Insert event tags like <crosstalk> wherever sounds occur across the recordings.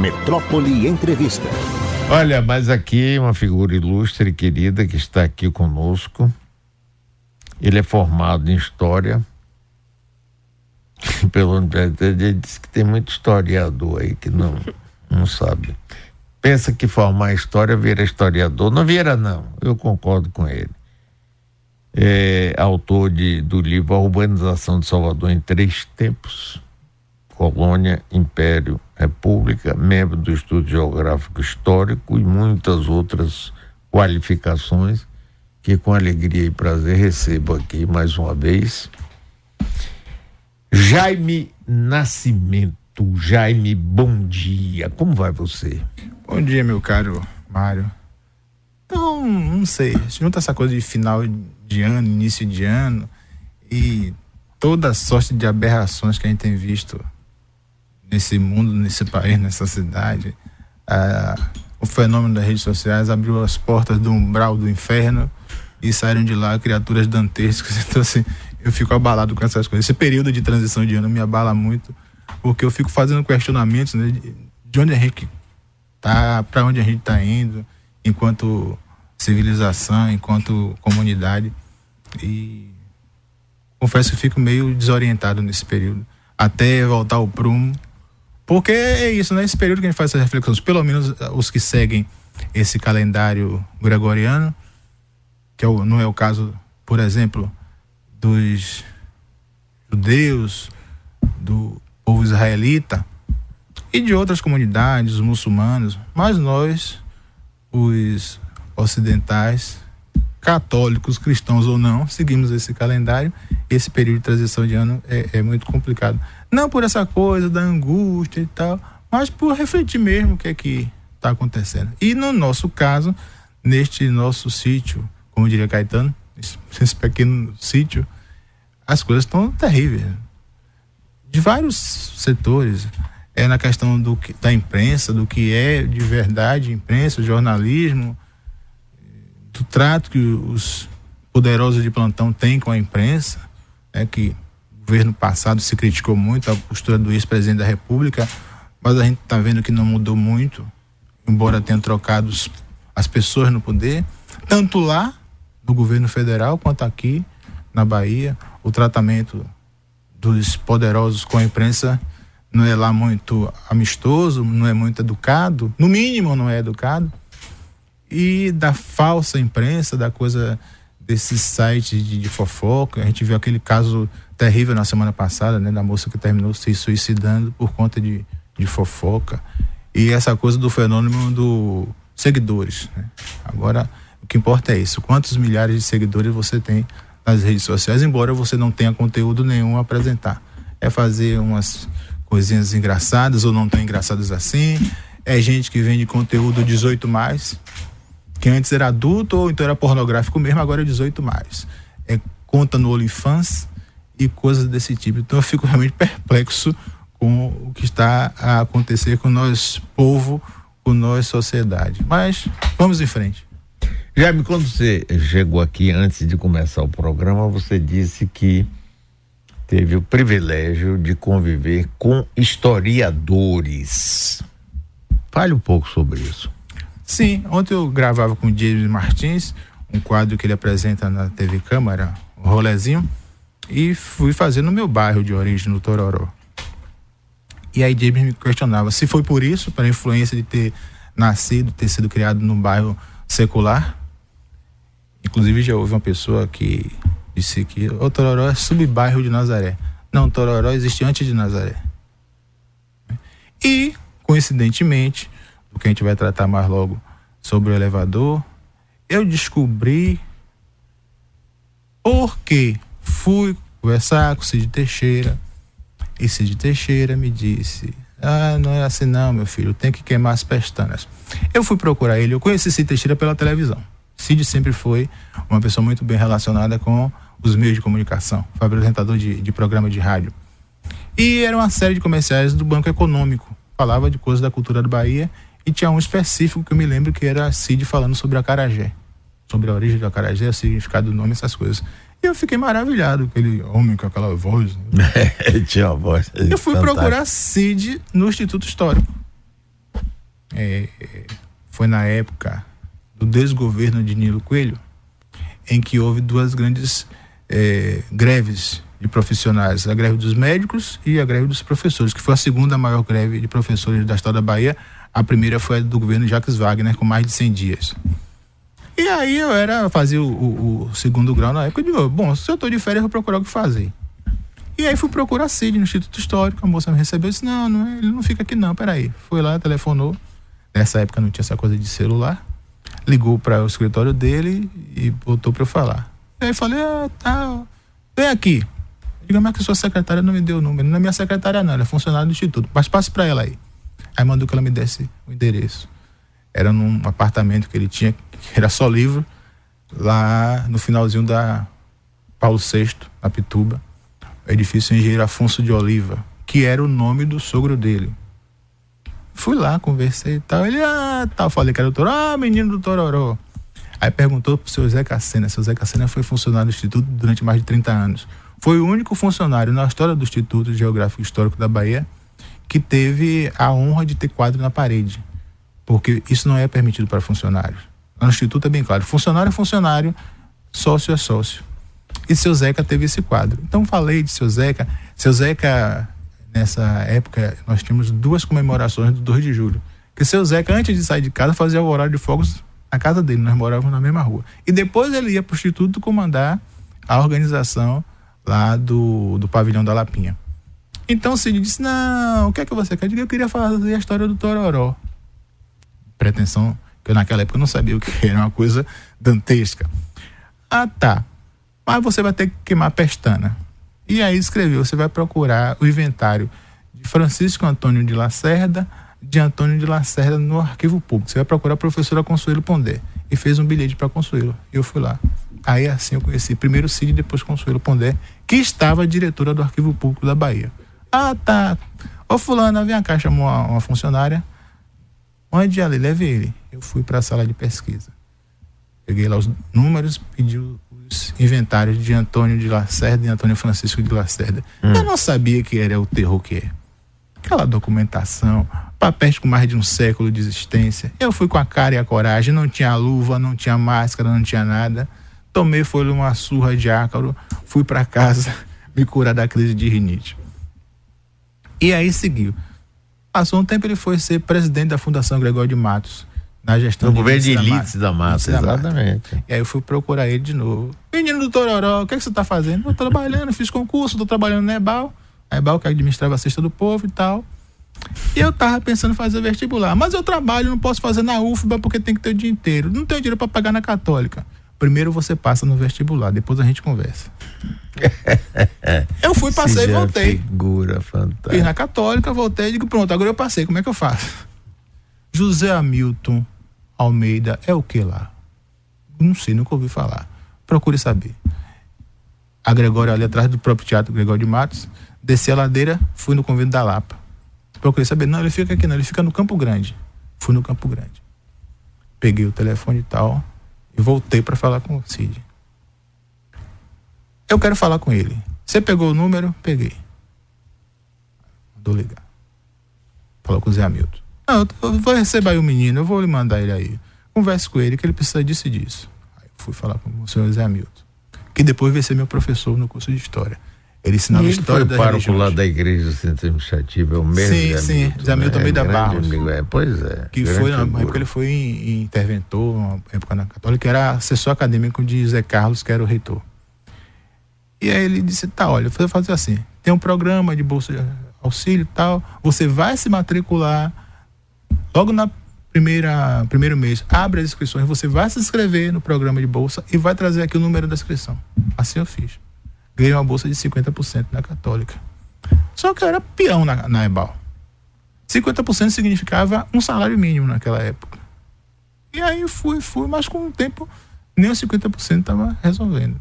Metrópole Entrevista. Olha, mas aqui uma figura ilustre e querida que está aqui conosco. Ele é formado em História. <laughs> Pelo ele disse que tem muito historiador aí que não, não sabe. Pensa que formar história vira historiador. Não vira, não. Eu concordo com ele é autor de, do livro A Urbanização de Salvador em Três Tempos, Colônia, Império, República, membro do Estudo Geográfico Histórico e muitas outras qualificações que com alegria e prazer recebo aqui mais uma vez. Jaime Nascimento. Jaime, bom dia. Como vai você? Bom dia, meu caro Mário. Então, não sei. Junta essa coisa de final de ano, início de ano, e toda sorte de aberrações que a gente tem visto nesse mundo, nesse país, nessa cidade. O fenômeno das redes sociais abriu as portas do umbral do inferno e saíram de lá criaturas dantescas. <laughs> Então, assim, eu fico abalado com essas coisas. Esse período de transição de ano me abala muito, porque eu fico fazendo questionamentos né, de onde a gente tá, para onde a gente está indo, enquanto civilização, enquanto comunidade. E confesso que fico meio desorientado nesse período, até voltar ao prumo. Porque é isso, né? Esse período que a gente faz essas reflexões, pelo menos eh, os que seguem esse calendário gregoriano, que é o, não é o caso, por exemplo, dos judeus, do povo israelita e de outras comunidades, os muçulmanos, mas nós, os ocidentais, católicos, cristãos ou não, seguimos esse calendário. Esse período de transição de ano é, é muito complicado. Não por essa coisa da angústia e tal, mas por refletir mesmo o que é que está acontecendo. E no nosso caso, neste nosso sítio, como diria Caetano, esse pequeno sítio, as coisas estão terríveis. De vários setores. É na questão do que, da imprensa, do que é de verdade imprensa, jornalismo, do trato que os poderosos de plantão têm com a imprensa, é que governo passado se criticou muito a postura do ex-presidente da República, mas a gente está vendo que não mudou muito, embora tenha trocado as pessoas no poder, tanto lá no governo federal quanto aqui na Bahia, o tratamento dos poderosos com a imprensa não é lá muito amistoso, não é muito educado, no mínimo não é educado e da falsa imprensa, da coisa desses sites de, de, fofoca. A gente viu aquele caso terrível na semana passada, né, da moça que terminou se suicidando por conta de, de fofoca. E essa coisa do fenômeno do seguidores. Né? Agora, o que importa é isso: quantos milhares de seguidores você tem nas redes sociais, embora você não tenha conteúdo nenhum a apresentar. É fazer umas coisinhas engraçadas ou não tão engraçadas assim. É gente que vende conteúdo 18 mais, que antes era adulto ou então era pornográfico mesmo, agora é 18 mais. É conta no OnlyFans e coisas desse tipo. Então eu fico realmente perplexo com o que está a acontecer com nós, povo, com nós, sociedade. Mas vamos em frente. Jaime, quando você chegou aqui antes de começar o programa, você disse que teve o privilégio de conviver com historiadores. Fale um pouco sobre isso. Sim, ontem eu gravava com o James Martins, um quadro que ele apresenta na TV Câmara, o rolezinho, e fui fazer no meu bairro de origem, no Tororó. E aí James me questionava se foi por isso, pela influência de ter nascido, ter sido criado num bairro secular. Inclusive já houve uma pessoa que disse que o Tororó é subbairro de Nazaré. Não, Tororó existe antes de Nazaré. E, coincidentemente, o que a gente vai tratar mais logo sobre o elevador, eu descobri porque fui conversar com o Cid Teixeira e Cid Teixeira me disse: Ah, não é assim não, meu filho, tem que queimar as pestanas. Eu fui procurar ele, eu conheci Cid Teixeira pela televisão. Cid sempre foi uma pessoa muito bem relacionada com os meios de comunicação, foi apresentador de, de programa de rádio. E era uma série de comerciais do Banco Econômico, falava de coisas da cultura do Bahia e tinha um específico que eu me lembro que era Cid falando sobre a Carajé. Sobre a origem do Acarajé, o significado do nome, essas coisas. E eu fiquei maravilhado, aquele homem com aquela voz. Né? <laughs> tinha uma voz. Eu fui fantástica. procurar Cid no Instituto Histórico. é, foi na época do desgoverno de Nilo Coelho, em que houve duas grandes é, greves de profissionais, a greve dos médicos e a greve dos professores, que foi a segunda maior greve de professores da história da Bahia. A primeira foi a do governo Jacques Wagner, com mais de 100 dias. E aí eu era fazer o, o, o, segundo grau na época, eu digo, bom, se eu estou de férias, eu vou procurar o que fazer. E aí fui procurar CID no Instituto Histórico, a moça me recebeu e disse, não, não, ele não fica aqui não, peraí. Foi lá, telefonou, nessa época não tinha essa coisa de celular, ligou para o escritório dele e botou para eu falar. E aí falei, ah, tá, vem aqui. Diga, mas que sua secretária não me deu o número. Não é minha secretária, não, ela é funcionária do Instituto. Mas passe para ela aí. Aí mandou que ela me desse o endereço. Era num apartamento que ele tinha, que era só livro, lá no finalzinho da Paulo VI, na Pituba. O edifício Engenheiro Afonso de Oliva, que era o nome do sogro dele. Fui lá, conversei e tal. Ele, ah, tal. Falei que era doutor, ah, menino do Tororó. Aí perguntou pro seu Zé Cacena. Seu Zé Cacena foi funcionário do Instituto durante mais de 30 anos. Foi o único funcionário na história do Instituto Geográfico Histórico da Bahia que teve a honra de ter quadro na parede. Porque isso não é permitido para funcionários. No Instituto é bem claro: funcionário é funcionário, sócio é sócio. E seu Zeca teve esse quadro. Então falei de seu Zeca. Seu Zeca, nessa época, nós tínhamos duas comemorações do 2 de julho. Que seu Zeca, antes de sair de casa, fazia o horário de fogos na casa dele. Nós morávamos na mesma rua. E depois ele ia para o Instituto comandar a organização lá do, do pavilhão da Lapinha. Então o Cid disse: Não, o que é que você quer? Digo, eu queria fazer a história do Tororó. Pretensão, que eu naquela época não sabia o que era, uma coisa dantesca. Ah, tá. Mas você vai ter que queimar a pestana. E aí escreveu: você vai procurar o inventário de Francisco Antônio de Lacerda, de Antônio de Lacerda no arquivo público. Você vai procurar a professora Consuelo Pondé. E fez um bilhete para Consuelo. E eu fui lá. Aí assim eu conheci primeiro Cid, depois Consuelo Pondé, que estava diretora do Arquivo Público da Bahia. Ah, tá. Ô fulana, vem cá, chamou uma, uma funcionária. Onde ela? Leve ele. Eu fui para a sala de pesquisa. Peguei lá os números, pedi os inventários de Antônio de Lacerda e Antônio Francisco de Lacerda. Hum. Eu não sabia que era o terror que é. Aquela documentação, papéis com mais de um século de existência. Eu fui com a cara e a coragem, não tinha luva, não tinha máscara, não tinha nada. Tomei foi uma surra de ácaro, fui para casa <laughs> me curar da crise de rinite. E aí seguiu. Passou um tempo ele foi ser presidente da Fundação Gregório de Matos, na gestão no governo de elites da massa, exatamente. E aí eu fui procurar ele de novo. Menino do Tororó, o que, é que você está fazendo? Estou trabalhando, fiz concurso, estou trabalhando na EBAL, a EBAL que administrava a cesta do povo e tal. E eu tava pensando em fazer vestibular, mas eu trabalho, não posso fazer na UFBA porque tem que ter o dia inteiro. Não tenho dinheiro para pagar na Católica. Primeiro você passa no vestibular, depois a gente conversa. <laughs> eu fui, passei e voltei. Figura fantástica. Fiz na Católica, voltei e digo, pronto, agora eu passei, como é que eu faço? José Hamilton Almeida é o que lá? Não sei, nunca ouvi falar. Procure saber. A Gregório ali atrás do próprio Teatro Gregório de Matos. Desci a ladeira, fui no convento da Lapa. Procurei saber. Não, ele fica aqui não, ele fica no Campo Grande. Fui no Campo Grande. Peguei o telefone e tal voltei para falar com o Cid. Eu quero falar com ele. Você pegou o número? Peguei. Mandou ligar. Falou com o Zé Hamilton. Não, eu vou receber aí o menino, eu vou lhe mandar ele aí. Converse com ele que ele precisa disso e disso. Aí fui falar com o senhor Zé Hamilton, que depois vai ser meu professor no curso de História. Ele ensinava ele história foi das para lá da igreja centro administrativo, é o mesmo. Sim, sim, Zé Hamilton também né? da Barros. Amigo, é, pois é. Que foi, na época ele foi interventor, na época na Católica, era assessor acadêmico de Zé Carlos, que era o reitor. E aí ele disse, tá, olha, vou fazer assim, tem um programa de bolsa de auxílio e tal, você vai se matricular logo na primeira primeiro mês, abre as inscrições, você vai se inscrever no programa de bolsa e vai trazer aqui o número da inscrição. Assim eu fiz ganhei uma bolsa de 50% na Católica. Só que eu era peão na, na EBAL. 50% significava um salário mínimo naquela época. E aí fui, fui, mas com o tempo nem os 50% estava resolvendo.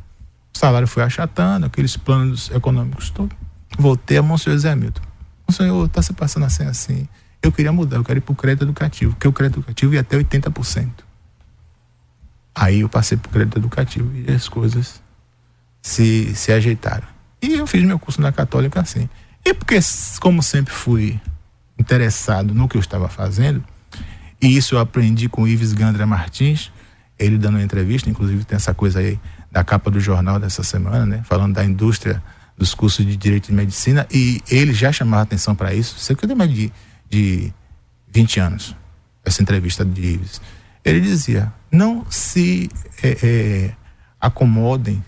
O salário foi achatando, aqueles planos econômicos todos. Voltei a Monsenhor Zé Milton. Monsenhor, está se passando assim, assim. Eu queria mudar, eu quero ir para o crédito educativo, porque o crédito educativo ia até 80%. Aí eu passei para o crédito educativo e as coisas se, se ajeitaram. E eu fiz meu curso na Católica assim. E porque, como sempre fui interessado no que eu estava fazendo, E isso eu aprendi com Ives Gandra Martins, ele dando uma entrevista, inclusive tem essa coisa aí da capa do jornal dessa semana, né? Falando da indústria dos cursos de direito de medicina e ele já chamava atenção para isso, cerca de mais de, de 20 anos, essa entrevista de Ives. Ele dizia: não se é, é, acomodem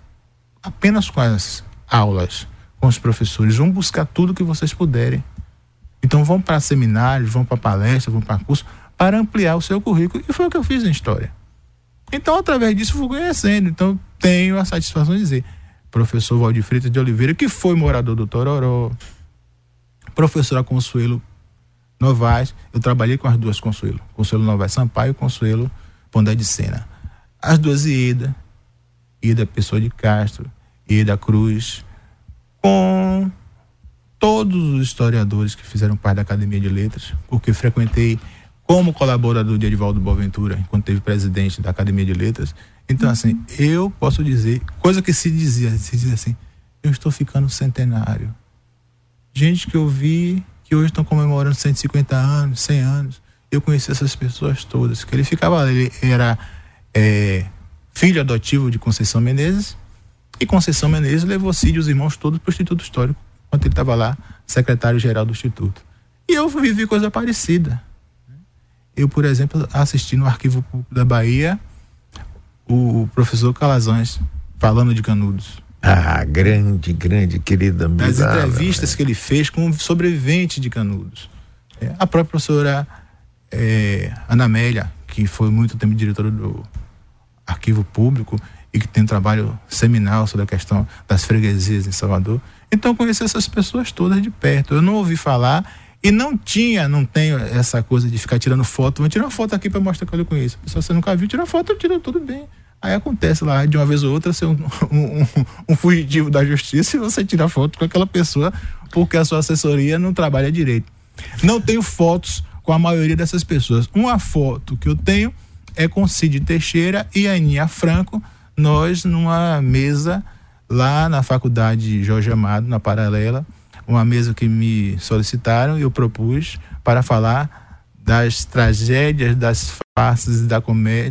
apenas com as aulas, com os professores, vão buscar tudo que vocês puderem. Então vão para seminários, vão para palestras, vão para cursos, para ampliar o seu currículo. E foi o que eu fiz na história. Então, através disso, fui conhecendo. Então, tenho a satisfação de dizer, professor Valdir Freitas de Oliveira, que foi morador do Tororó, professora Consuelo Novaes, eu trabalhei com as duas Consuelo, Consuelo Novaes Sampaio e Consuelo Pondé de Sena. As duas Ida, Ida Pessoa de Castro, Ida Cruz, com todos os historiadores que fizeram parte da Academia de Letras, porque frequentei como colaborador de Edivaldo Boaventura, enquanto teve presidente da Academia de Letras. Então, assim, eu posso dizer, coisa que se dizia, se dizia assim, eu estou ficando centenário. Gente que eu vi que hoje estão comemorando 150 anos, 100 anos. Eu conheci essas pessoas todas, que ele ficava, ele era é, filho adotivo de Conceição Menezes, e Conceição Menezes levou Cid e os irmãos todos para o Instituto Histórico, enquanto ele estava lá, secretário-geral do Instituto. E eu vivi coisa parecida. Eu, por exemplo, assisti no Arquivo Público da Bahia o professor Calazans falando de Canudos. Ah, grande, grande, querida amiga. Das entrevistas que ele fez com um sobrevivente de Canudos. É, a própria professora é, Ana Amélia, que foi muito tempo diretora do Arquivo Público e que tem um trabalho seminal sobre a questão das freguesias em Salvador. Então, conheci essas pessoas todas de perto. Eu não ouvi falar e não tinha, não tenho essa coisa de ficar tirando foto. Vou tirar uma foto aqui para mostrar que eu conheço. Se você nunca viu, tira foto, eu tiro tudo bem. Aí acontece lá, de uma vez ou outra, ser um, <laughs> um, um, um fugitivo da justiça e você tira foto com aquela pessoa porque a sua assessoria não trabalha direito. Não tenho fotos com a maioria dessas pessoas. Uma foto que eu tenho é com Cid Teixeira e Aninha Franco, nós numa mesa lá na faculdade Jorge Amado, na Paralela, uma mesa que me solicitaram e eu propus para falar das tragédias, das farsas da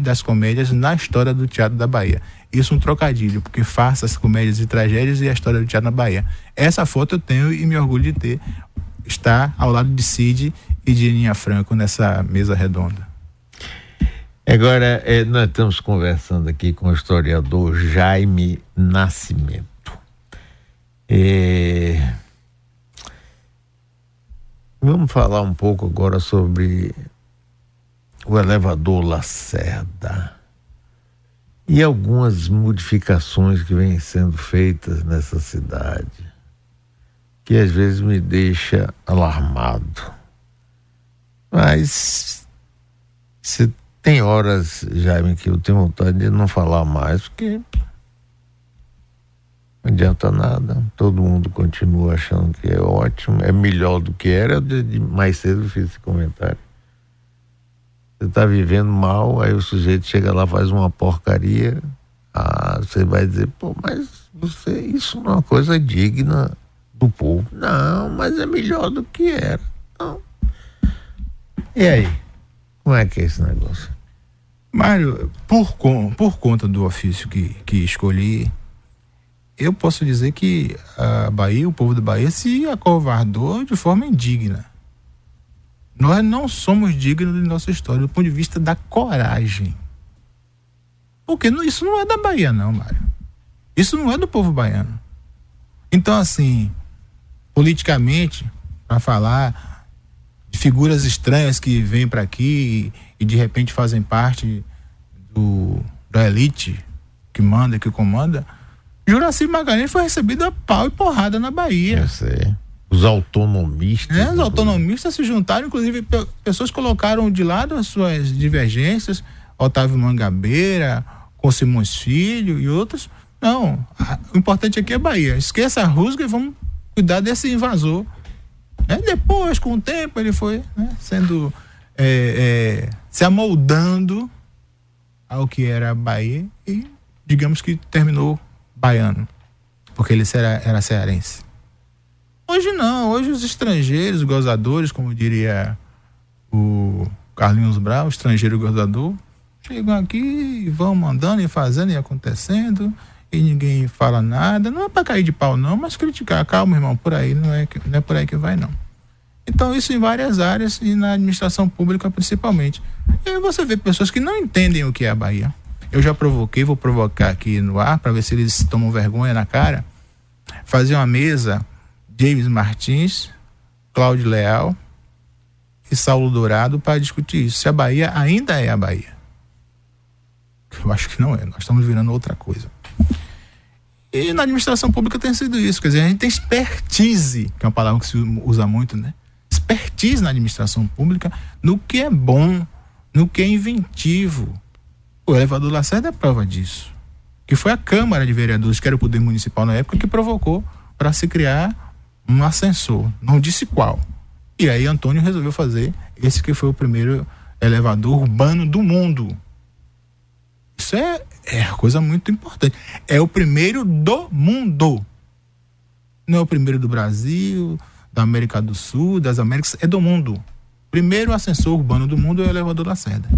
das comédias na história do teatro da Bahia. Isso é um trocadilho, porque farsas, comédias e tragédias e a história do teatro na Bahia. Essa foto eu tenho e me orgulho de ter. Está ao lado de Cid e de Aninha Franco nessa mesa redonda. Agora, é, nós estamos conversando aqui com o historiador Jaime Nascimento. É, Vamos falar um pouco agora sobre o elevador Lacerda e algumas modificações que vêm sendo feitas nessa cidade, que às vezes me deixa alarmado. Mas se tem horas, Jaime, que eu tenho vontade de não falar mais, porque não adianta nada. Todo mundo continua achando que é ótimo, é melhor do que era. Eu mais cedo fiz esse comentário. Você está vivendo mal, aí o sujeito chega lá, faz uma porcaria. Ah, você vai dizer, pô, mas você, isso não é uma coisa digna do povo. Não, mas é melhor do que era. Não. E aí? Como é que é esse negócio? Mário, por, por conta do ofício que, que escolhi, eu posso dizer que a Bahia, o povo da Bahia, se acovardou de forma indigna. Nós não somos dignos de nossa história do ponto de vista da coragem. Porque isso não é da Bahia, não, Mário. Isso não é do povo baiano. Então, assim, politicamente, para falar de figuras estranhas que vêm para aqui e, e, de repente fazem parte do, da elite que manda, que comanda, Juraci Magalhães foi recebido a pau e porrada na Bahia. Eu sei. Os autonomistas. É, os autonomistas se juntaram, inclusive pessoas colocaram de lado as suas divergências, Otávio Mangabeira, com Simões Filho e outros. Não, a, o importante aqui é Bahia. Esqueça a rusga e vamos cuidar desse invasor. É, depois, com o tempo, ele foi né, sendo é, é, se amoldando ao que era Bahia e digamos que terminou baiano, porque ele era, era cearense. Hoje não, hoje os estrangeiros, gozadores, como diria o Carlinhos Brau, estrangeiro gozador, chegam aqui e vão mandando e fazendo e acontecendo e ninguém fala nada. Não é para cair de pau, não, mas criticar. Calma, irmão, por aí não é, não é por aí que vai, não. Então, isso em várias áreas e na administração pública principalmente. E aí você vê pessoas que não entendem o que é a Bahia. Eu já provoquei, vou provocar aqui no ar para ver se eles tomam vergonha na cara. Fazer uma mesa, James Martins, Cláudio Leal e Saulo Dourado para discutir isso. Se a Bahia ainda é a Bahia. Eu acho que não é, nós estamos virando outra coisa. E na administração pública tem sido isso, quer dizer, a gente tem expertise, que é uma palavra que se usa muito, né? Expertise na administração pública no que é bom, no que é inventivo. O elevador Lacerda é prova disso. Que foi a Câmara de Vereadores, que era o poder municipal na época, que provocou para se criar um ascensor. Não disse qual. E aí Antônio resolveu fazer esse que foi o primeiro elevador urbano do mundo. Isso é, é coisa muito importante. É o primeiro do mundo. Não é o primeiro do Brasil, da América do Sul, das Américas, é do mundo. Primeiro ascensor urbano do mundo é o elevador Lacerda.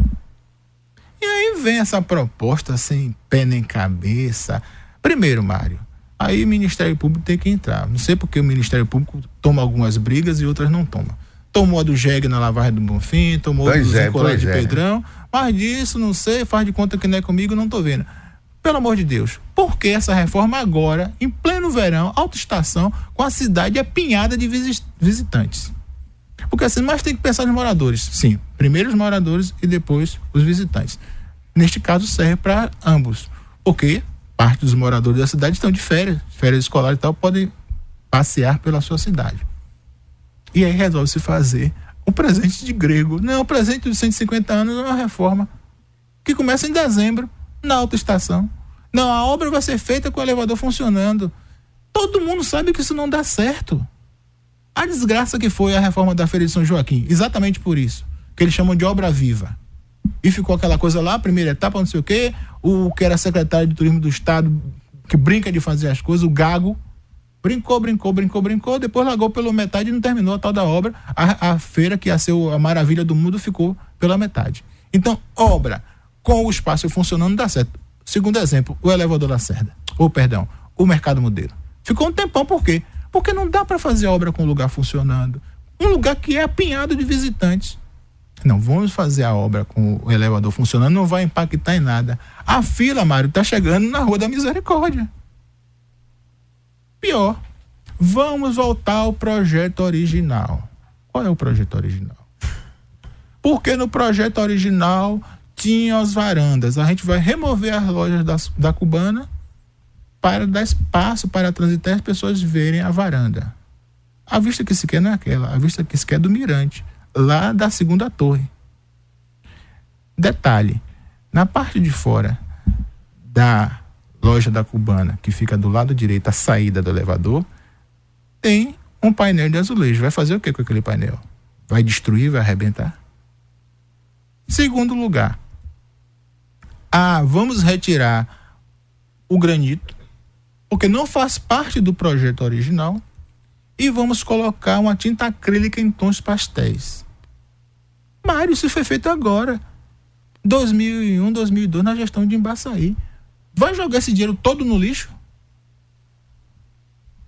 E aí vem essa proposta sem pé nem cabeça. Primeiro, Mário, aí o Ministério Público tem que entrar. Não sei porque o Ministério Público toma algumas brigas e outras não toma. Tomou a do JEG na lavagem do Bonfim, tomou a do é, de é. Pedrão. Mas disso, não sei, faz de conta que não é comigo, não tô vendo. Pelo amor de Deus, por que essa reforma agora, em pleno verão, alta estação, com a cidade apinhada de visitantes? Porque assim, mas tem que pensar nos moradores. Sim, primeiro os moradores e depois os visitantes. Neste caso serve para ambos. Porque parte dos moradores da cidade estão de férias, férias escolares e tal, podem passear pela sua cidade. E aí resolve se fazer o presente de grego. Não, o presente de 150 anos é uma reforma que começa em dezembro, na autoestação. Não, a obra vai ser feita com o elevador funcionando. Todo mundo sabe que isso não dá certo. A desgraça que foi a reforma da Feira de São Joaquim, exatamente por isso, que eles chamam de obra viva. E ficou aquela coisa lá, primeira etapa, não sei o quê, o que era secretário de turismo do estado, que brinca de fazer as coisas, o Gago, Brincou, brincou, brincou, brincou, depois largou pela metade e não terminou a tal da obra. A, a feira, que ia ser a maravilha do mundo, ficou pela metade. Então, obra com o espaço funcionando dá certo. Segundo exemplo, o elevador da Cerda. Ou, perdão, o mercado modelo. Ficou um tempão, por quê? Porque não dá para fazer obra com o lugar funcionando. Um lugar que é apinhado de visitantes. Não, vamos fazer a obra com o elevador funcionando, não vai impactar em nada. A fila, Mário, está chegando na Rua da Misericórdia. Pior, vamos voltar ao projeto original. Qual é o projeto original? Porque no projeto original tinha as varandas. A gente vai remover as lojas da, da Cubana para dar espaço para transitar as pessoas verem a varanda. A vista que se quer não é aquela, a vista que se quer é do mirante, lá da segunda torre. Detalhe, na parte de fora da loja da Cubana, que fica do lado direito, a saída do elevador, tem um painel de azulejo. Vai fazer o que com aquele painel? Vai destruir, vai arrebentar? Segundo lugar, ah, vamos retirar o granito, porque não faz parte do projeto original, e vamos colocar uma tinta acrílica em tons pastéis. Mário, isso foi feito agora. 2001, 2002, na gestão de Embaçaí. Vai jogar esse dinheiro todo no lixo?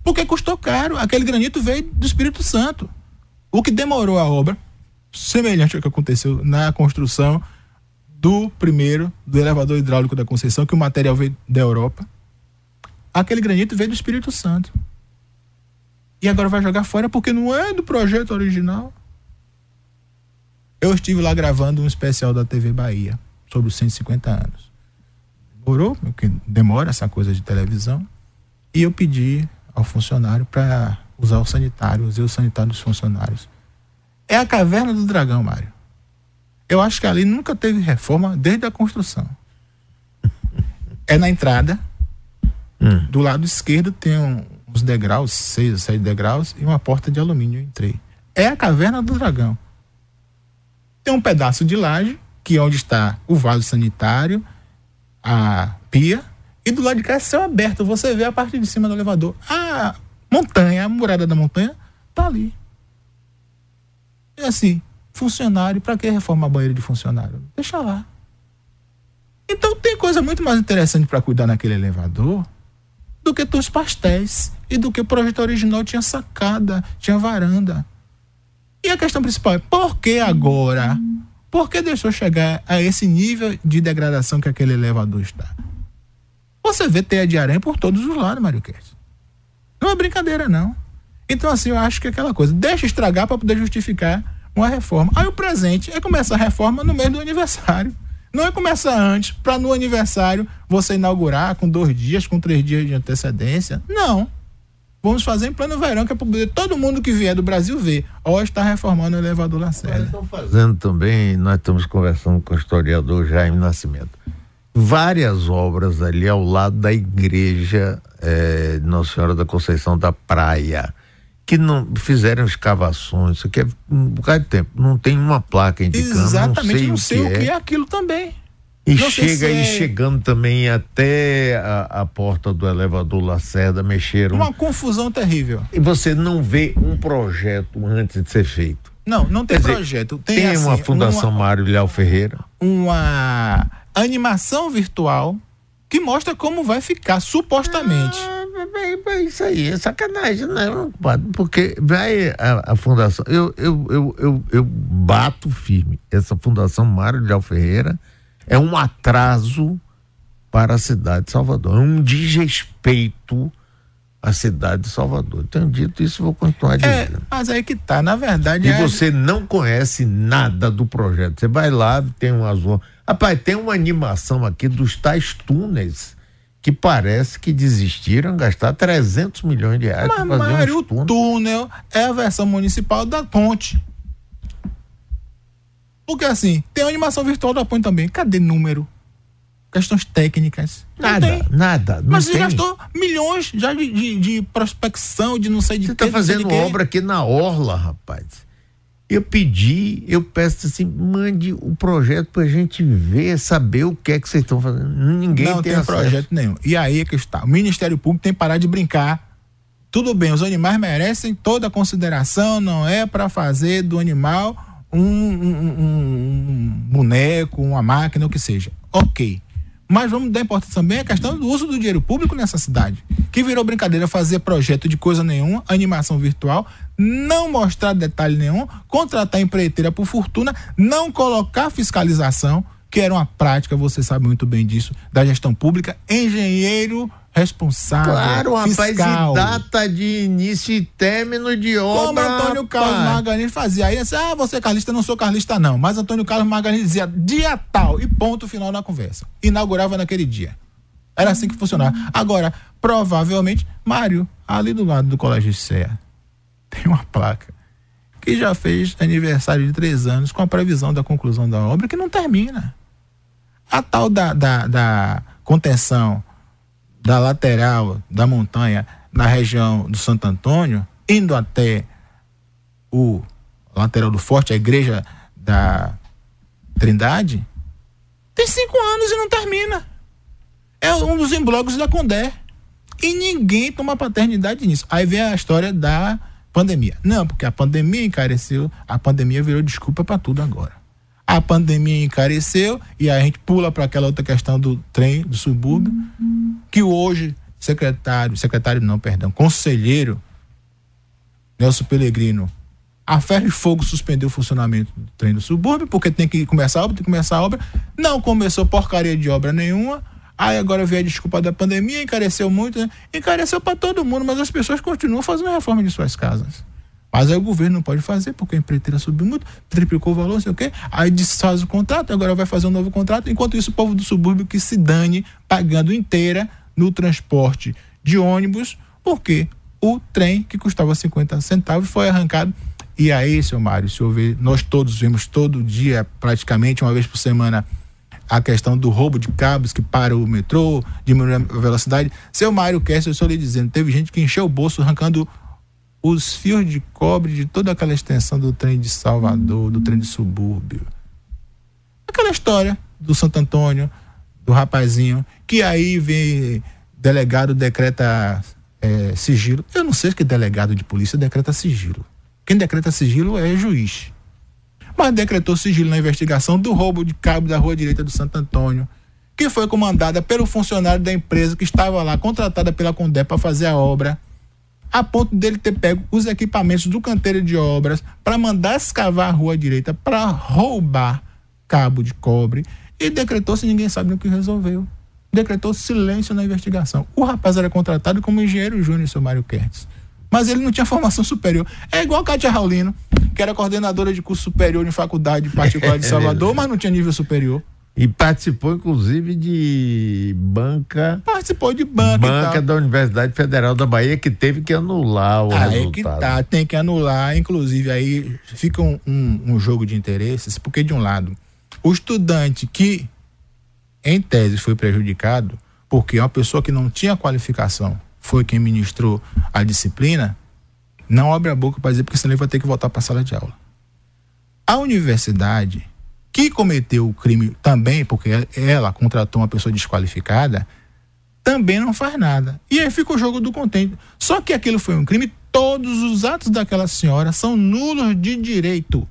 Porque custou caro. Aquele granito veio do Espírito Santo. O que demorou a obra, semelhante ao que aconteceu na construção do primeiro, do elevador hidráulico da Conceição, que o material veio da Europa. Aquele granito veio do Espírito Santo. E agora vai jogar fora porque não é do projeto original. Eu estive lá gravando um especial da TV Bahia sobre os 150 anos demorou, porque demora essa coisa de televisão. E eu pedi ao funcionário para usar o sanitário, usei o sanitário dos funcionários. É a caverna do dragão, Mário. Eu acho que ali nunca teve reforma desde a construção. <laughs> É na entrada, hum. do lado esquerdo tem um, uns degraus, seis ou sete degraus, e uma porta de alumínio. Eu entrei. É a caverna do dragão. Tem um pedaço de laje, que é onde está o vaso sanitário, a pia e do lado de cá é céu aberto. Você vê a parte de cima do elevador. A montanha, a murada da montanha, tá ali. E assim, Funcionário, para que reformar banheiro de funcionário? Deixa lá. Então tem coisa muito mais interessante para cuidar naquele elevador do que os pastéis e do que o projeto original tinha sacada, tinha varanda. E a questão principal é por que agora? Por que deixou chegar a esse nível de degradação que aquele elevador está? Você vê teia de aranha por todos os lados, Mário Kess. Não é brincadeira, não. Então, assim, eu acho que é aquela coisa, deixa estragar para poder justificar uma reforma. Aí o presente é começar a reforma no mês do aniversário. Não é começar antes, para no aniversário você inaugurar com dois dias, com três dias de antecedência. Não. Vamos fazer em plano verão, que é para poder todo mundo que vier do Brasil ver. Ó, está reformando o elevador Lacerda. Nós estamos fazendo também, nós estamos conversando com o historiador Jaime Nascimento. Várias obras ali ao lado da igreja é, Nossa Senhora da Conceição da Praia que não fizeram escavações, isso aqui é um bocado de tempo, não tem uma placa indicando, Exatamente, não sei, não sei o, que, que é. é. aquilo também. E não chega aí é... chegando também até a, a, porta do elevador Lacerda, mexeram. Uma confusão terrível. E você não vê um projeto antes de ser feito. Não, não tem Quer projeto. Dizer, tem, tem assim, uma Fundação uma, Mário Léo Ferreira. Uma animação virtual que mostra como vai ficar, supostamente. Ah isso aí é sacanagem, não, né, porque vai a, a, fundação, eu, eu, eu, eu, eu bato firme, essa fundação Mário de Ferreira é um atraso para a cidade de Salvador, é um desrespeito à cidade de Salvador. Tenho dito isso, vou continuar é, dizendo. É, mas aí que tá, na verdade. E é... você não conhece nada do projeto. Você vai lá, tem um azul. Rapaz, tem uma animação aqui dos tais túneis que parece que desistiram gastar 300 milhões de reais para fazer Mário, túnel. túnel é a versão municipal da ponte. Porque assim, tem a animação virtual da ponte também. Cadê número? Questões técnicas. Nada, nada. Mas você gastou milhões já de, de, de, prospecção, de não sei de Você está fazendo obra aqui na Orla, rapaz. Eu pedi, eu peço assim, mande o projeto para a gente ver, saber o que é que vocês estão fazendo. Ninguém não tem, tem projeto nenhum. E aí é que está. O Ministério Público tem que parar de brincar. Tudo bem, os animais merecem toda a consideração, não é para fazer do animal um, um, um, boneco, uma máquina, o que seja. Ok. Mas vamos dar importância também à questão do uso do dinheiro público nessa cidade. Que virou brincadeira fazer projeto de coisa nenhuma, animação virtual, não mostrar detalhe nenhum, contratar empreiteira por fortuna, não colocar fiscalização, que era uma prática, você sabe muito bem disso, da gestão pública, engenheiro responsável. Claro, fiscal. rapaz, e data de início e término de obra. Como Antônio Carlos Margarines fazia. Aí disse, ah, você é carlista, não sou carlista, não. Mas Antônio Carlos Margarines dizia dia tal e ponto final na conversa. Inaugurava naquele dia. Era assim que funcionava. Agora, provavelmente, Mário, ali do lado do Colégio Serra, tem uma placa que já fez aniversário de três anos com a previsão da conclusão da obra que não termina. A tal da, da, da contenção da lateral da montanha na região do Santo Antônio, indo até o lateral do Forte, a igreja da Trindade, tem cinco anos e não termina. É um dos emblogos da Condé. E ninguém toma paternidade nisso. Aí vem a história da pandemia. Não, porque a pandemia encareceu, a pandemia virou desculpa para tudo agora. A pandemia encareceu e a gente pula para aquela outra questão do trem do subúrbio, que hoje secretário, secretário não, perdão, conselheiro Nelson Pellegrino, a ferro e fogo suspendeu o funcionamento do trem do subúrbio, porque tem que começar a obra, tem que começar a obra. Não começou porcaria de obra nenhuma. Aí agora veio a desculpa da pandemia, encareceu muito, né? encareceu para todo mundo, mas as pessoas continuam fazendo reforma de suas casas. Mas aí o governo não pode fazer, porque a empreiteira subiu muito, triplicou o valor, não sei o quê. Aí desfaz o contrato, agora vai fazer um novo contrato. Enquanto isso, o povo do subúrbio que se dane pagando inteira no transporte de ônibus, porque o trem que custava 50 centavos foi arrancado. E aí, seu Mário, se houver, nós todos vemos todo dia, praticamente uma vez por semana, a questão do roubo de cabos que para o metrô, diminuir a velocidade. Seu Mário Kessler, eu estou lhe dizendo, teve gente que encheu o bolso arrancando os fios de cobre de toda aquela extensão do trem de Salvador, do trem de subúrbio. Aquela história do Santo Antônio, do rapazinho, que aí vem delegado decreta é, sigilo. Eu não sei que delegado de polícia decreta sigilo. Quem decreta sigilo é juiz. mas decretou sigilo na investigação do roubo de cabo da rua direita do Santo Antônio, que foi comandada pelo funcionário da empresa que estava lá, contratada pela Condé para fazer a obra, a ponto dele ter pego os equipamentos do canteiro de obras para mandar escavar a rua direita para roubar cabo de cobre e decretou-se ninguém sabe o que resolveu. Decretou silêncio na investigação. O rapaz era contratado como engenheiro júnior, seu Mário Kertz. Mas ele não tinha formação superior. É igual a Cátia Raulino, que era coordenadora de curso superior em faculdade particular de <laughs> Salvador, mas não tinha nível superior. E participou, inclusive, de banca. Participou de banca. Banca da Universidade Federal da Bahia, que teve que anular o ah, resultado. É que tá, tem que anular. Inclusive, aí fica um, um, um jogo de interesses, porque, de um lado, o estudante que, em tese, foi prejudicado, porque uma pessoa que não tinha qualificação foi quem ministrou a disciplina, não abre a boca para dizer, porque senão ele vai ter que voltar para a sala de aula. A universidade que cometeu o crime também, porque ela contratou uma pessoa desqualificada, também não faz nada. E aí fica o jogo do contente. Só que aquilo foi um crime, todos os atos daquela senhora são nulos de direito.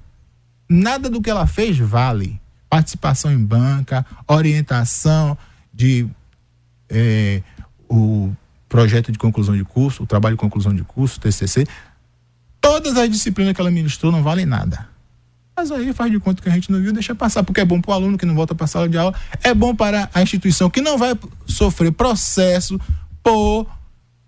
Nada do que ela fez vale. Participação em banca, orientação de é, o projeto de conclusão de curso, o trabalho de conclusão de curso, TCC, todas as disciplinas que ela ministrou não valem nada. Mas aí faz de conta que a gente não viu, deixa passar, porque é bom para o aluno que não volta para a sala de aula, é bom para a instituição que não vai sofrer processo por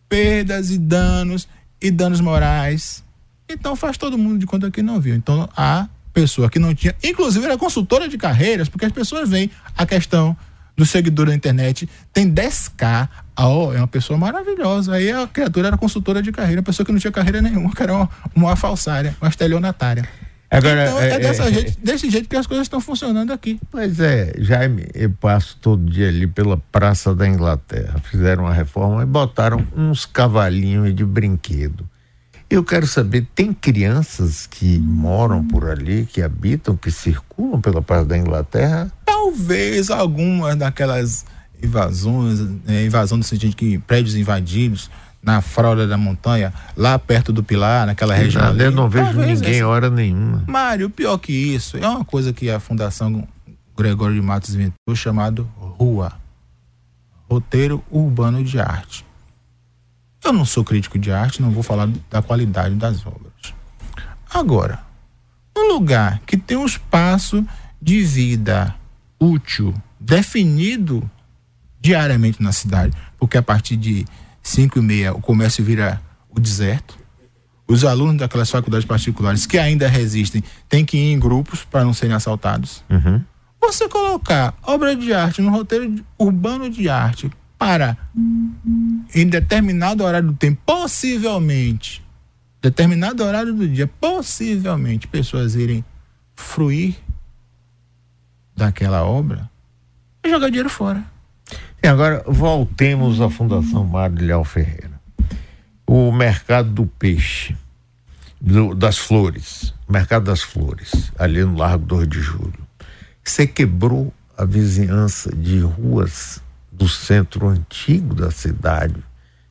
perdas e danos e danos morais. Então faz todo mundo de conta que não viu. Então a pessoa que não tinha, inclusive era consultora de carreiras, porque as pessoas veem a questão do seguidor da internet, tem 10k, oh, é uma pessoa maravilhosa. Aí a criatura era consultora de carreira, pessoa que não tinha carreira nenhuma, que era uma, uma falsária, uma estelionatária. Agora, então, é, é, dessa é, jeito, desse jeito que as coisas estão funcionando aqui. Pois é, Jaime, eu passo todo dia ali pela Praça da Inglaterra. Fizeram uma reforma e botaram uns cavalinhos de brinquedo. Eu quero saber, tem crianças que moram por ali, que habitam, que circulam pela Praça da Inglaterra? Talvez algumas daquelas invasões, é, invasão no sentido de que prédios invadidos, na fralda da montanha, lá perto do Pilar, naquela região. Nada, eu não vejo ninguém essa... hora nenhuma. Mário, pior que isso, é uma coisa que a Fundação Gregório de Matos inventou chamado RUA Roteiro Urbano de Arte. Eu não sou crítico de arte, não vou falar da qualidade das obras. Agora, um lugar que tem um espaço de vida útil definido diariamente na cidade, porque a partir de 5 e meia o comércio vira o deserto. Os alunos daquelas faculdades particulares que ainda resistem têm que ir em grupos para não serem assaltados. Uhum. Você colocar obra de arte no roteiro urbano de arte para, em determinado horário do tempo, possivelmente, determinado horário do dia, possivelmente, pessoas irem fruir daquela obra, é jogar dinheiro fora. E agora voltemos à Fundação Mário Ferreira. O mercado do peixe, do, das flores, mercado das flores, ali no Largo 2 de Julho. Você quebrou a vizinhança de ruas do centro antigo da cidade.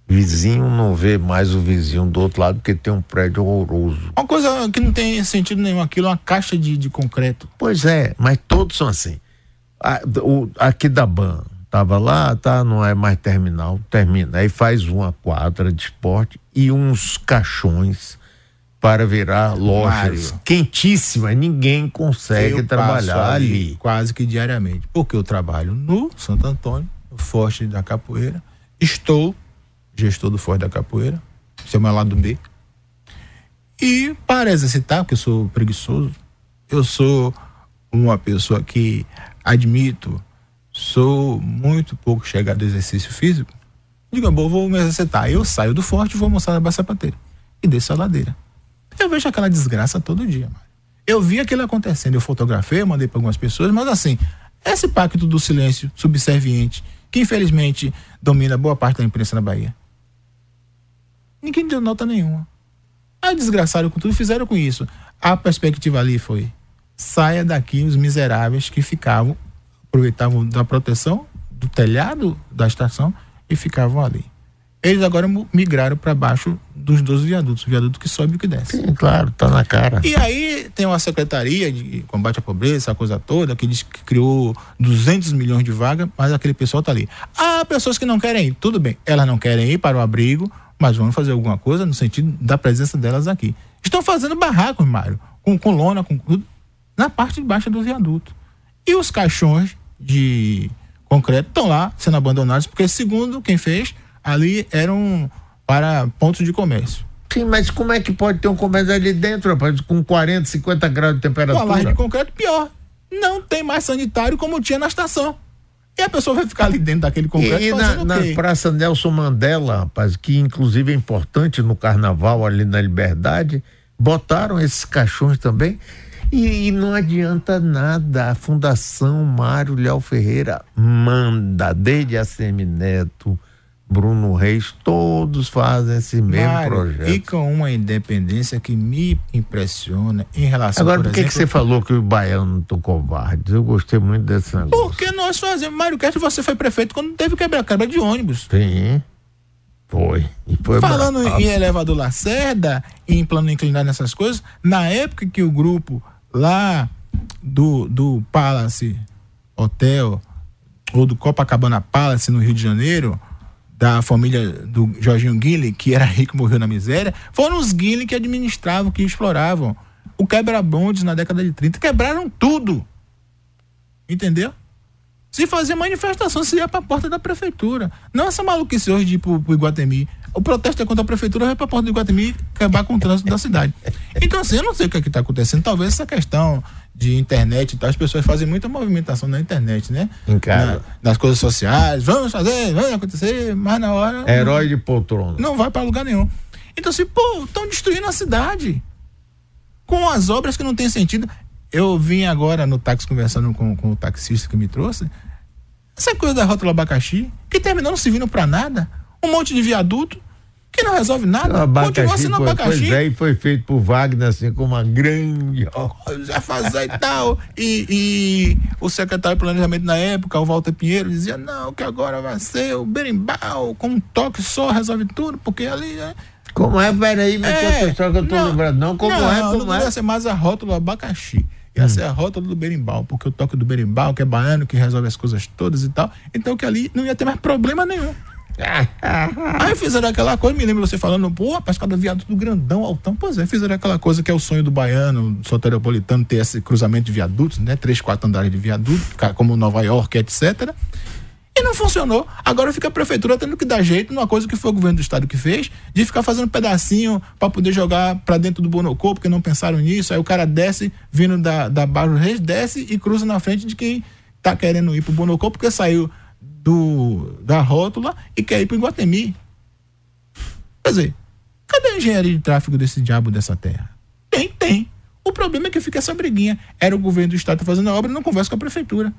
Vizinho não vê mais o vizinho do outro lado porque tem um prédio horroroso. Uma coisa que não tem sentido nenhum, aquilo é uma caixa de, de concreto. Pois é, mas todos são assim. A, o, aqui da Ban, Tava lá, tá, não é mais terminal, termina. Aí faz uma quadra de esporte e uns caixões para virar lojas Mário, quentíssimas. Ninguém consegue trabalhar ali, ali. Quase que diariamente. Porque eu trabalho no Santo Antônio, no Forte da Capoeira. Estou gestor do Forte da Capoeira. É o meu lado B. E para exercitar, porque eu sou preguiçoso, eu sou uma pessoa que admito sou muito pouco chegado ao exercício físico, digo, bom, vou me exercitar. Eu saio do forte vou almoçar na Bacia Pateira. E desço a ladeira. Eu vejo aquela desgraça todo dia, mano. Eu vi aquilo acontecendo, eu fotografei, eu mandei para algumas pessoas, mas assim, esse pacto do silêncio subserviente, que infelizmente domina boa parte da imprensa na Bahia. Ninguém deu nota nenhuma. A desgraçado com tudo fizeram com isso. A perspectiva ali foi: saia daqui os miseráveis que ficavam aproveitavam da proteção do telhado da estação e ficavam ali. Eles agora migraram para baixo dos 12 viadutos, o viaduto que sobe e o que desce. Sim, claro, tá na cara. E aí tem uma secretaria de combate à pobreza, essa coisa toda, que diz que criou 200 milhões de vagas, mas aquele pessoal tá ali. Há pessoas que não querem ir, tudo bem, elas não querem ir para o abrigo, mas vamos fazer alguma coisa no sentido da presença delas aqui. Estão fazendo barracos, Mário, com, com lona, com tudo, na parte de baixo do viaduto. E os caixões de concreto estão lá sendo abandonados, porque segundo quem fez, ali eram para pontos de comércio. Sim, mas como é que pode ter um comércio ali dentro, rapaz, com 40, 50 graus de temperatura? Com a laje de concreto, pior. Não tem mais sanitário como tinha na estação. E a pessoa vai ficar ali dentro daquele concreto e, e na, na Praça Nelson Mandela, rapaz, que inclusive é importante no carnaval ali na Liberdade, botaram esses caixões também. E, e, não adianta nada. A Fundação Mário Léo Ferreira manda, desde a Semineto, Bruno Reis, todos fazem esse mesmo Mário, projeto. E com uma independência que me impressiona em relação Agora, por, por que, exemplo, que você falou que o baiano estão covardes? Eu gostei muito desse negócio. Porque nós fazemos. Mário Castro, você foi prefeito quando teve quebra-quebra de ônibus. Sim. Foi. foi Falando bravo. em elevador Lacerda em plano inclinado nessas coisas, na época que o grupo lá do, do Palace Hotel ou do Copacabana Palace no Rio de Janeiro da família do Jorginho Guile, que era rico e morreu na miséria, foram os Guile que administravam, que exploravam. O quebra-bondes na década de 30. Quebraram tudo. Entendeu? Se fazia manifestação, se ia para a porta da prefeitura. Não essa maluquice hoje de ir para o Iguatemi. O protesto é contra a prefeitura, vai para a porta do Iguatemi acabar com o trânsito da cidade. Então, assim, eu não sei o que é está acontecendo. Talvez essa questão de internet e tal, as pessoas fazem muita movimentação na internet, né? Em casa. Na, nas coisas sociais, vamos fazer, vai acontecer, mas na hora. Herói de poltrona. Não vai para lugar nenhum. Então, assim, pô, estão destruindo a cidade. Com as obras que não tem sentido. Eu vim agora no táxi conversando com, com o taxista que me trouxe. Essa coisa da rótula abacaxi, que terminou não servindo para nada. Um monte de viaduto, que não resolve nada. O abacaxi Continua sendo foi, abacaxi. Pois é, e foi feito por Wagner, assim, com uma grande. Já fazer e tal. E, e, o secretário de planejamento na época, o Walter Pinheiro, dizia: não, que agora vai ser o berimbau, com um toque só resolve tudo, porque ali. É... Como é? Peraí, mas é, que eu tô não, lembrando. Não, como não, é? Como não é? Ia ser mais a rótula abacaxi. Ia hum. ser a rótula do berimbau, porque o toque do berimbau, que é baiano, que resolve as coisas todas e tal. Então que ali não ia ter mais problema nenhum. Aí fizeram aquela coisa, me lembro você falando, pô, rapaz, cada viaduto do grandão, altão. Pois é, fizeram aquela coisa que é o sonho do baiano, soteropolitano, ter esse cruzamento de viadutos, né? Três, quatro andares de viaduto, como Nova York, etc. E não funcionou. Agora fica a prefeitura tendo que dar jeito numa coisa que foi o governo do estado que fez, de ficar fazendo pedacinho para poder jogar para dentro do Bonocô, porque não pensaram nisso. Aí o cara desce, vindo da, da Barro Reis, desce e cruza na frente de quem tá querendo ir pro Bonocô, porque saiu do, da rótula e quer ir para o Iguatemi. Quer dizer, cadê a engenharia de tráfego desse diabo dessa terra? Tem, tem. O problema é que fica essa briguinha. Era o governo do estado fazendo a obra e não conversa com a prefeitura.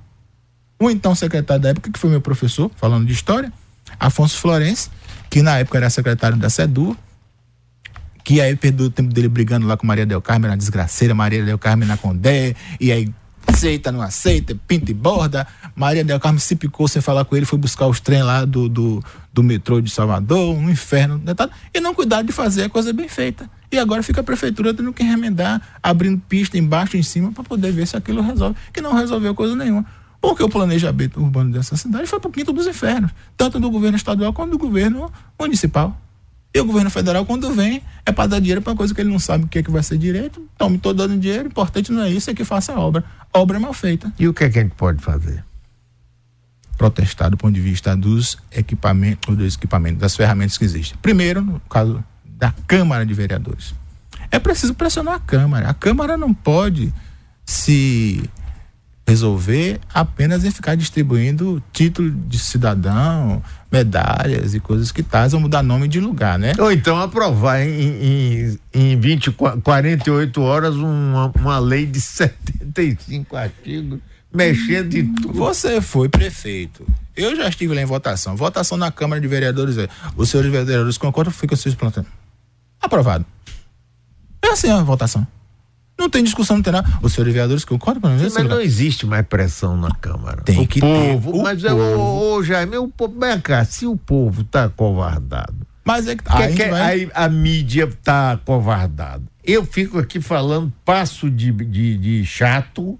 O então secretário da época, que foi meu professor, falando de história, Afonso Florencio, que na época era secretário da SEDU, que aí perdeu o tempo dele brigando lá com Maria Del Carmen, na desgraceira Maria Del Carmen na Condé, e aí aceita, não aceita, pinta e borda. Maria Del Carmo se picou sem falar com ele, foi buscar os trem lá do, do, do metrô de Salvador, um inferno, né, tá? e não cuidar de fazer a coisa bem feita. E agora fica a prefeitura tendo que remendar, abrindo pista embaixo e em cima para poder ver se aquilo resolve, que não resolveu coisa nenhuma. Porque o planejamento urbano dessa cidade foi para o quinto dos infernos, tanto do governo estadual quanto do governo municipal. E o governo federal, quando vem, é para dar dinheiro para coisa que ele não sabe o que, é que vai ser direito. Tome, estou dando dinheiro, o importante não é isso, é que faça a obra. A obra é mal feita. E o que, é que a gente pode fazer? Protestar do ponto de vista dos equipamentos, dos equipamentos, das ferramentas que existem. Primeiro, no caso da Câmara de Vereadores. É preciso pressionar a Câmara. A Câmara não pode se resolver apenas em ficar distribuindo título de cidadão, medalhas e coisas que tais, ou mudar nome de lugar, né? Ou então aprovar em, em, em 20, 48 horas uma, uma lei de <laughs> 75 artigos, mexendo em tudo. Você foi prefeito. Eu já estive lá em votação. Votação na Câmara de Vereadores. É, os senhores vereadores concordam, fica os seus plantando. Aprovado. É assim a votação. Não tem discussão, não tem nada. Os senhores vereadores concordam com isso? Mas não existe mais pressão na Câmara. Tem o que povo, ter. O mas povo. é o, o Jaime, o povo, vem cá, se o povo está covardado, Mas é que, que, que vai... a mídia tá covardada. Eu fico aqui falando, passo de, de, de chato.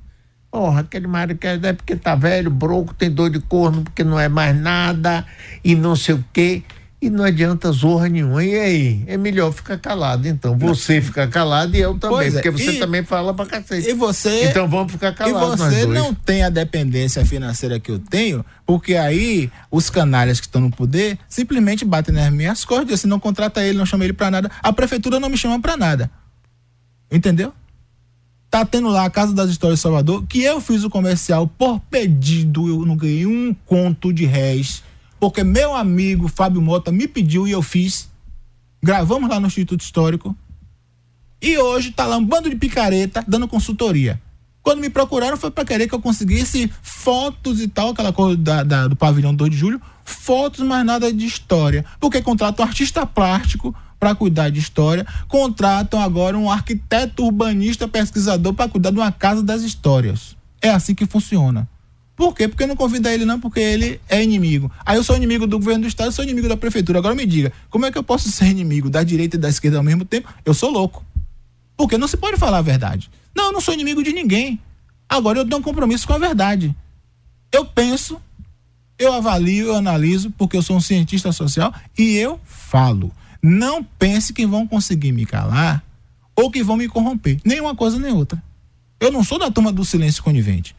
Porra, aquele Mário que é porque tá velho, broco, tem dor de corno, porque não é mais nada, e não sei o quê e não adianta zorra nenhuma. E aí? É melhor ficar calado. Então, você fica calado e eu também, porque você e, também fala pra cacete. E você. Então vamos ficar calados. E você não tem a dependência financeira que eu tenho, porque aí os canalhas que estão no poder simplesmente batem nas minhas costas. Se não contrata ele, não chama ele pra nada. A prefeitura não me chama pra nada. Entendeu? Tá tendo lá a Casa das Histórias de Salvador, que eu fiz o comercial por pedido, eu não ganhei um conto de réis porque meu amigo Fábio Mota me pediu e eu fiz. Gravamos lá no Instituto Histórico. E hoje tá lá um bando de picareta dando consultoria. Quando me procuraram foi para querer que eu conseguisse fotos e tal, aquela coisa da, da, do pavilhão 2 de julho, fotos, mas nada de história. Porque contratam artista plástico para cuidar de história, contratam agora um arquiteto urbanista pesquisador para cuidar de uma casa das histórias. É assim que funciona. Por quê? Porque não convida ele não, porque ele é inimigo. Aí eu sou inimigo do governo do estado, sou inimigo da prefeitura. Agora me diga, como é que eu posso <laughs> ser inimigo da direita e da esquerda ao mesmo tempo? Eu sou louco. Porque não se pode falar a verdade. Não, eu não sou inimigo de ninguém. Agora eu tenho um compromisso com a verdade. Eu penso, eu avalio, eu analiso, porque eu sou um cientista social e eu falo. Não pense que vão conseguir me calar ou que vão me corromper. Nem uma coisa nem outra. Eu não sou da turma do silêncio conivente.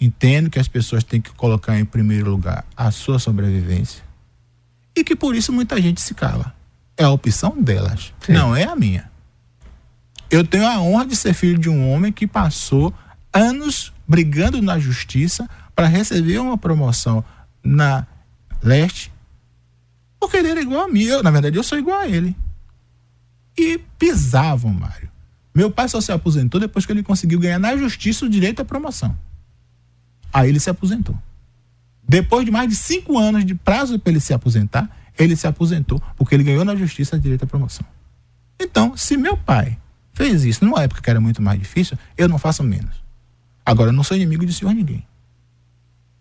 Entendo que as pessoas têm que colocar em primeiro lugar a sua sobrevivência e que por isso muita gente se cala. É a opção delas, Sim. não é a minha. Eu tenho a honra de ser filho de um homem que passou anos brigando na justiça para receber uma promoção na leste, porque ele era igual a mim. Eu, na verdade, eu sou igual a ele. E pisavam, Mário. Meu pai só se aposentou depois que ele conseguiu ganhar na justiça o direito à promoção. Aí ele se aposentou. Depois de mais de cinco anos de prazo para ele se aposentar, ele se aposentou porque ele ganhou na justiça direito à promoção. Então, se meu pai fez isso numa época que era muito mais difícil, eu não faço menos. Agora, eu não sou inimigo de senhor ninguém.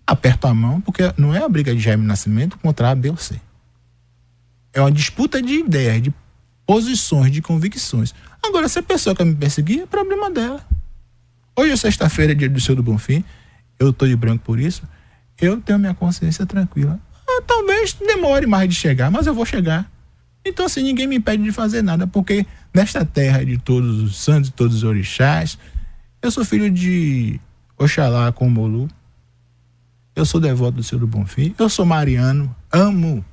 Aperto a mão porque não é a briga de Jaime Nascimento contra A, B ou C. É uma disputa de ideias, de posições, de convicções. Agora, se a pessoa quer me perseguir, é problema dela. Hoje é sexta-feira, dia do seu do Bonfim eu tô de branco por isso, eu tenho minha consciência tranquila. Ah, talvez demore mais de chegar, mas eu vou chegar. Então, assim, ninguém me impede de fazer nada, porque nesta terra de todos os santos, todos os orixás, eu sou filho de Oxalá com Molu. Eu sou devoto do Senhor do Bonfim. Eu sou mariano, amo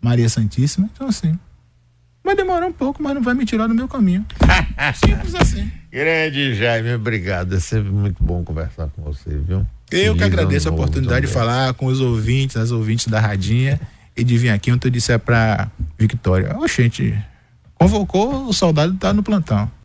Maria Santíssima. Então, assim, vai demorar um pouco, mas não vai me tirar do meu caminho. <laughs> Simples assim. Grande Jaime, obrigado. É sempre muito bom conversar com você, viu? Eu que agradeço a oportunidade de falar com os ouvintes, as ouvintes da Radinha e de vir aqui onde eu disse é pra Victória. Oxente, convocou, o soldado tá no plantão.